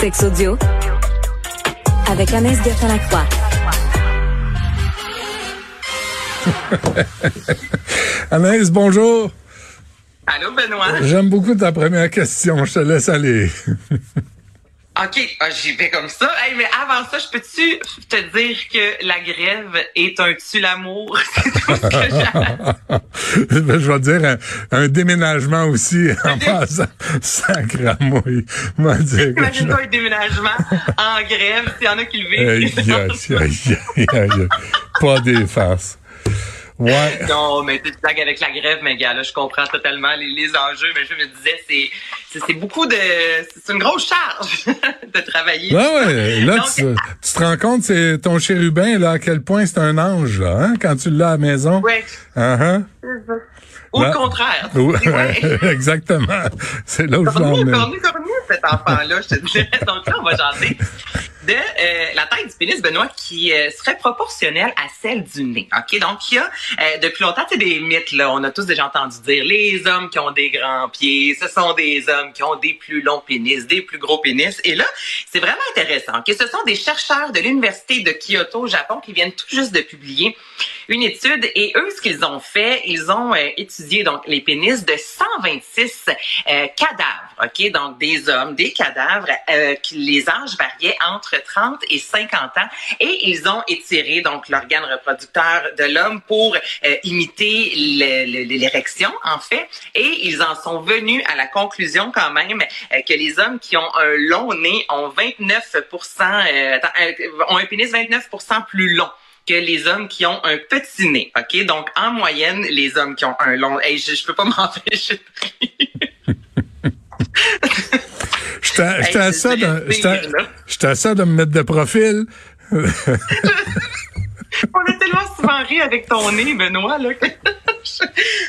Sex audio avec Anaïs Gertin-Lacroix. Anaïs, bonjour. Allô, Benoît? J'aime beaucoup ta première question. Je te laisse aller. OK, ah, j'y vais comme ça. Hey, mais avant ça, je peux-tu te dire que la grève est un tue-l'amour? C'est tout ce que. Ben, je vais dire un, un déménagement aussi en passant. Dire que je- Imagine-toi un déménagement en grève, s'il y en a qui le vivent. aïe, aïe, aïe, aïe. Pas des farces. Ouais. Non, mais tu blagues avec la grève, mais gars, là, je comprends totalement les, les enjeux, mais je me disais, c'est, c'est, beaucoup de, c'est une grosse charge de travailler. Ouais, ouais. Là, Donc, tu, tu te rends compte, c'est ton chérubin, là, à quel point c'est un ange, là, hein, quand tu l'as à la maison. Ouais. Uh-huh. Ou Là- le contraire. Ouais, exactement. C'est là où je cornu, cet enfant-là, je te dirais. Donc là, on va jaser de euh, la taille du pénis, Benoît, qui euh, serait proportionnelle à celle du nez. OK? Donc, il y a, euh, depuis longtemps, des mythes, là. On a tous déjà entendu dire, les hommes qui ont des grands pieds, ce sont des hommes qui ont des plus longs pénis, des plus gros pénis. Et là, c'est vraiment intéressant. OK? Ce sont des chercheurs de l'Université de Kyoto, au Japon, qui viennent tout juste de publier une étude. Et eux, ce qu'ils ont fait, ils ont euh, étudié donc les pénis de 126 euh, cadavres, ok, donc des hommes, des cadavres, euh, qui les âges variaient entre 30 et 50 ans, et ils ont étiré donc l'organe reproducteur de l'homme pour euh, imiter l'érection, en fait, et ils en sont venus à la conclusion quand même euh, que les hommes qui ont un long nez ont 29 euh, euh, ont un pénis 29 plus long que les hommes qui ont un petit nez. OK? Donc, en moyenne, les hommes qui ont un long... Hey, je, je peux pas m'empêcher de J'étais à ça de, me mettre de profil. On a tellement souvent ri avec ton nez, Benoît, là.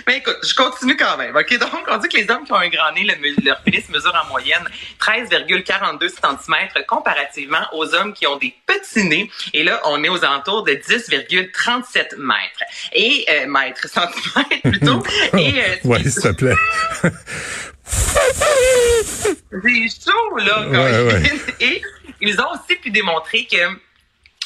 Mais écoute, je continue quand même. OK? Donc, on dit que les hommes qui ont un grand nez, le- leur pénis mesure en moyenne 13,42 cm comparativement aux hommes qui ont des petits nez. Et là, on est aux alentours de 10,37 mètres. Et, euh, mètres, centimètres plutôt. Et, euh, ouais, s'il te plaît. C'est chaud, là. Ouais, ouais. Et ils ont aussi pu démontrer que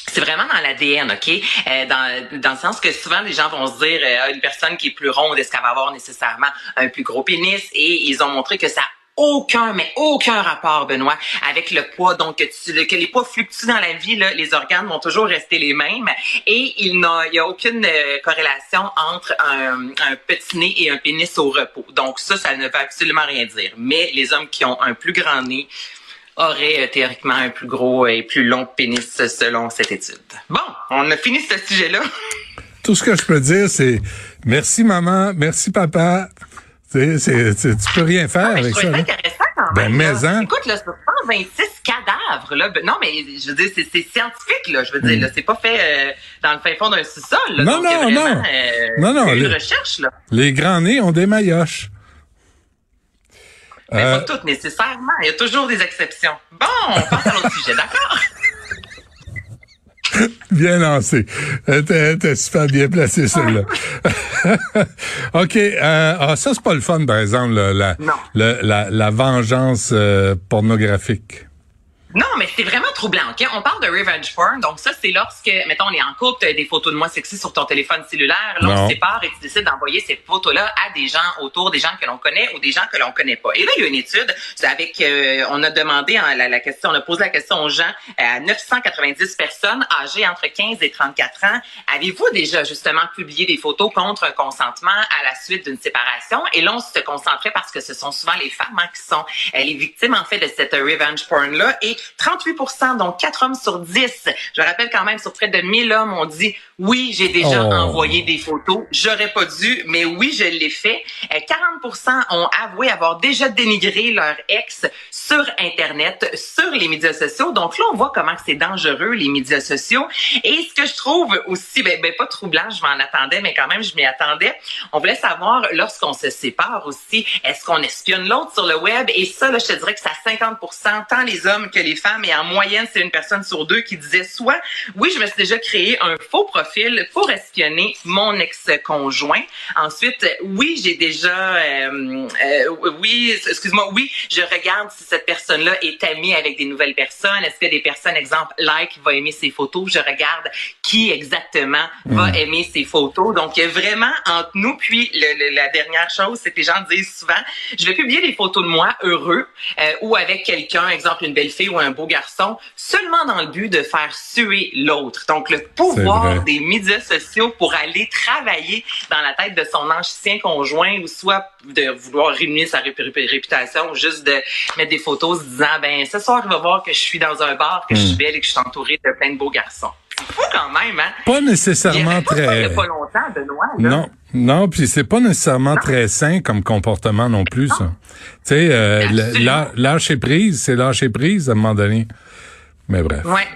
c'est vraiment dans l'ADN, OK? Euh, dans, dans le sens que souvent, les gens vont se dire, euh, une personne qui est plus ronde, est-ce qu'elle va avoir nécessairement un plus gros pénis? Et ils ont montré que ça aucun, mais aucun rapport, Benoît, avec le poids. Donc, que, les poids fluctuent dans la vie, là, les organes vont toujours rester les mêmes. Et il n'y a aucune euh, corrélation entre un, petit nez et un pénis au repos. Donc, ça, ça ne veut absolument rien dire. Mais les hommes qui ont un plus grand nez, aurait euh, théoriquement un plus gros et plus long pénis selon cette étude. Bon, on a fini ce sujet-là. Tout ce que je peux dire, c'est merci maman, merci papa. Tu sais, c'est- c'est- tu peux rien faire Mais je avec ça. intéressant quand Ben, même. mais en. Écoute, là, sur 126 cadavres, là, ben, non, mais je veux dire, c'est c'est scientifique, là. Je veux dire, là, c'est pas fait euh, dans le fin fond d'un sous-sol. là. Non, Donc, non, vraiment, non. euh, Non, non, Une les- recherche, là. Les grands nez ont des maillotches. Mais Euh, pas toutes nécessairement. Il y a toujours des exceptions. Bon, on passe à l'autre sujet, d'accord? Bien lancé. Euh, T'es t'es super bien placé, celui-là. OK. Euh, ah, ça, c'est pas le fun, par exemple, là, la, Non. le- la, la vengeance euh, pornographique. Non, mais c'est vraiment troublant, OK? On parle de revenge porn. Donc, ça, c'est lorsque, mettons, on est en couple, tu as des photos de moi sexy sur ton téléphone cellulaire. Là, on se sépare et tu décides d'envoyer ces photos-là à des gens autour, des gens que l'on connaît ou des gens que l'on connaît pas. Et là, il y a une étude avec, euh, on a demandé hein, la, la question, on a posé la question aux gens, euh, à 990 personnes âgées entre 15 et 34 ans. Avez-vous déjà, justement, publié des photos contre un consentement à la suite d'une séparation? Et là, on se concentrait parce que ce sont souvent les femmes hein, qui sont euh, les victimes, en fait, de cette revenge porn-là. Et 38 donc 4 hommes sur 10, je rappelle quand même, sur près de 1000 hommes, ont dit oui, j'ai déjà Oh. envoyé des photos, j'aurais pas dû, mais oui, je l'ai fait. Euh, 40 ont avoué avoir déjà dénigré leur ex sur Internet, sur les médias sociaux. Donc là, on voit comment c'est dangereux, les médias sociaux. Et ce que je trouve aussi, ben, ben pas troublant, je m'en attendais, mais quand même, je m'y attendais. On voulait savoir, lorsqu'on se sépare aussi, est-ce qu'on espionne l'autre sur le web? Et ça, là, je te dirais que c'est à 50 tant les hommes que les femmes, et en moyenne, moyenne, c'est une personne sur deux qui disait soit, oui, je me suis déjà créé un faux profil pour espionner mon ex-conjoint. Ensuite, oui, j'ai déjà, euh, euh, oui, excuse-moi, oui, je regarde si cette personne-là est amie avec des nouvelles personnes. Est-ce que des personnes, exemple, like, va aimer ses photos? Je regarde qui exactement va mm. aimer ses photos. Donc, vraiment entre nous. Puis, le, la dernière chose, c'est que les gens disent souvent, je vais publier des photos de moi heureux euh, ou avec quelqu'un, exemple une belle fille ou un beau garçon, seulement dans le but de faire suer l'autre. Donc, le pouvoir des médias sociaux pour aller travailler dans la tête de son ancien conjoint ou soit de vouloir réunir sa réputation ou juste de mettre des photos se disant, ben, ce soir, il va voir que je suis dans un bar, que je suis hmm. belle et que je suis entourée de plein de beaux garçons. C'est quand même, hein? Pas nécessairement très. Il pas longtemps, Benoît. Non. Non, puis c'est pas nécessairement très sain comme comportement non plus, ça. Tu sais, euh, lâcher prise, c'est lâcher prise à un moment donné. Mais bref. Ouais,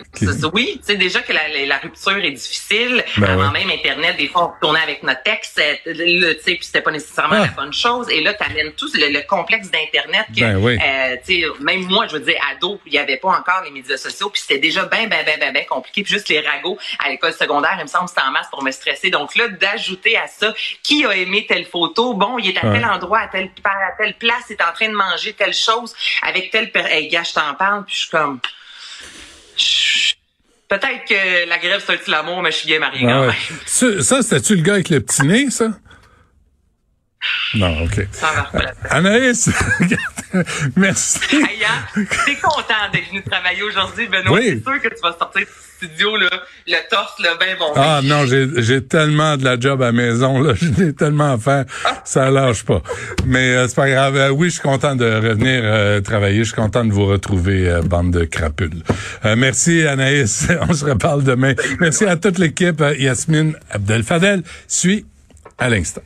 oui, tu sais déjà que la, la, rupture est difficile. Ben Avant même Internet, des fois on retournait avec notre texte, euh, tu sais, puis c'était pas nécessairement la bonne chose. Et là, t'amènes tout le, complexe d'Internet que, ben euh, tu sais, même moi, je veux dire, ado, il y avait pas encore les médias sociaux, puis c'était déjà ben, ben, ben, ben, ben compliqué. Puis juste les ragots à l'école secondaire, il me semble, c'était en masse pour me stresser. Donc là, d'ajouter à ça, qui a aimé telle photo, bon, il est à tel endroit, à telle, à telle place, il est en train de manger telle chose avec telle, hey, gars, je t'en parle, puis je suis comme Peut-être que la grève, c'est un l'amour, mais je suis bien marié quand même. Ça, c'était-tu le gars avec le petit nez, ça? Non, OK. Ça va Anaïs, merci. Hey, hein, t'es content d'être venu travailler aujourd'hui, Benoît. Oui. C'est sûr que tu vas sortir studio, là, le torse, le bien bon. Ah non, j'ai tellement de la job à la maison, là, j'ai tellement à faire, ça lâche pas. Mais euh, c'est pas grave. Euh, oui, je suis content de revenir euh, travailler. Je suis content de vous retrouver, bande de crapules. merci Anaïs, on se reparle demain. Merci à toute l'équipe. Yasmine Abdel Fadel suit à l'instant.